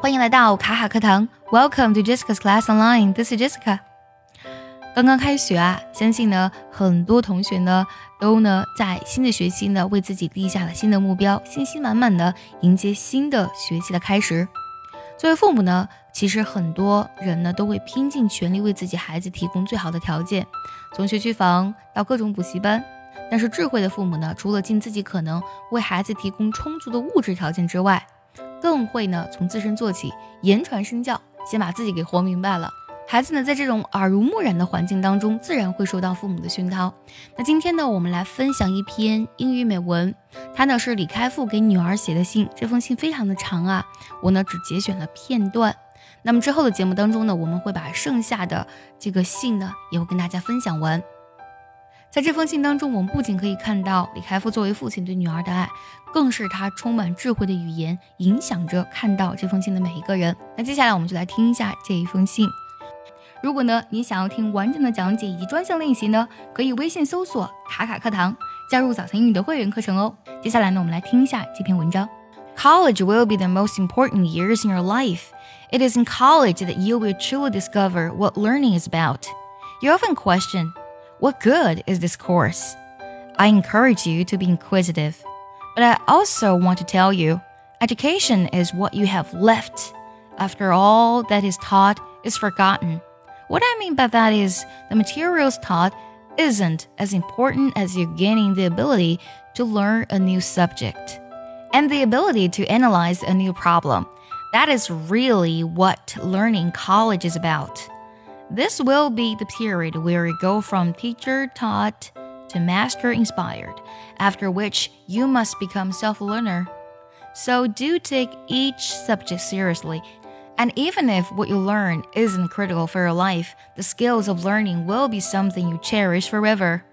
欢迎来到卡卡课堂，Welcome to Jessica's Class Online. This is Jessica. 刚刚开学啊，相信呢很多同学呢都呢在新的学期呢为自己立下了新的目标，信心满满的迎接新的学期的开始。作为父母呢，其实很多人呢都会拼尽全力为自己孩子提供最好的条件，从学区房到各种补习班。但是智慧的父母呢，除了尽自己可能为孩子提供充足的物质条件之外，更会呢从自身做起，言传身教，先把自己给活明白了。孩子呢，在这种耳濡目染的环境当中，自然会受到父母的熏陶。那今天呢，我们来分享一篇英语美文，它呢是李开复给女儿写的信。这封信非常的长啊，我呢只节选了片段。那么之后的节目当中呢，我们会把剩下的这个信呢，也会跟大家分享完。在这封信当中，我们不仅可以看到李开复作为父亲对女儿的爱，更是他充满智慧的语言影响着看到这封信的每一个人。那接下来我们就来听一下这一封信。如果呢，你想要听完整的讲解以及专项练习呢，可以微信搜索“卡卡课堂”，加入早餐英语的会员课程哦。接下来呢，我们来听一下这篇文章。College will be the most important years in your life. It is in college that you will truly discover what learning is about. You often question, what good is this course? I encourage you to be inquisitive, but I also want to tell you, education is what you have left after all that is taught is forgotten. What I mean by that is the materials taught isn't as important as you gaining the ability to learn a new subject and the ability to analyze a new problem. That is really what learning college is about. This will be the period where you go from teacher taught to master inspired, after which you must become self learner. So do take each subject seriously and even if what you learn isn't critical for your life, the skills of learning will be something you cherish forever.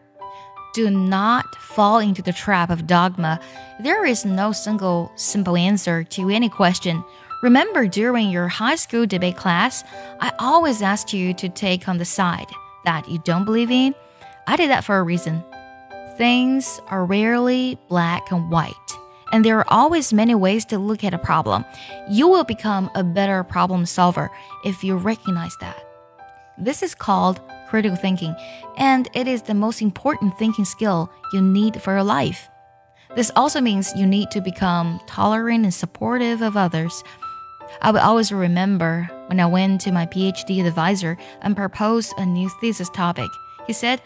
Do not fall into the trap of dogma. There is no single simple answer to any question. Remember, during your high school debate class, I always asked you to take on the side that you don't believe in. I did that for a reason. Things are rarely black and white and there are always many ways to look at a problem. You will become a better problem solver if you recognize that. This is called critical thinking, and it is the most important thinking skill you need for your life. This also means you need to become tolerant and supportive of others. I will always remember when I went to my PhD advisor and proposed a new thesis topic. He said,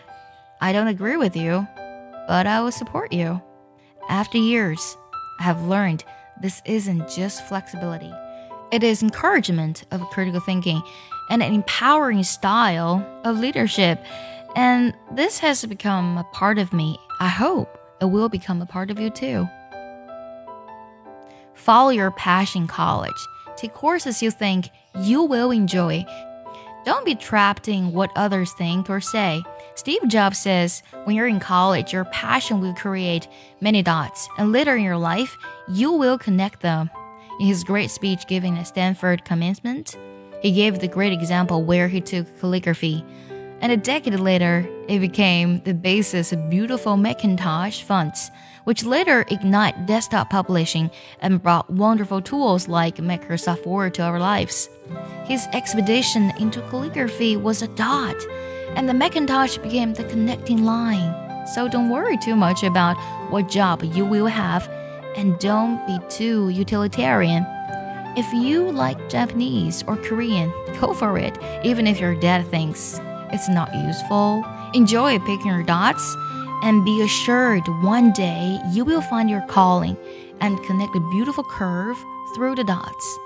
I don't agree with you, but I will support you. After years, I have learned this isn't just flexibility, it is encouragement of critical thinking and an empowering style of leadership. And this has become a part of me. I hope it will become a part of you too. Follow your passion college. Take courses you think you will enjoy. Don't be trapped in what others think or say. Steve Jobs says when you're in college, your passion will create many dots, and later in your life, you will connect them. In his great speech given at Stanford commencement, he gave the great example where he took calligraphy, and a decade later, it became the basis of beautiful Macintosh fonts, which later ignited desktop publishing and brought wonderful tools like Microsoft Word to our lives. His expedition into calligraphy was a dot and the Macintosh became the connecting line. So don't worry too much about what job you will have, and don't be too utilitarian. If you like Japanese or Korean, go for it, even if your dad thinks it's not useful. Enjoy picking your dots, and be assured one day you will find your calling and connect a beautiful curve through the dots.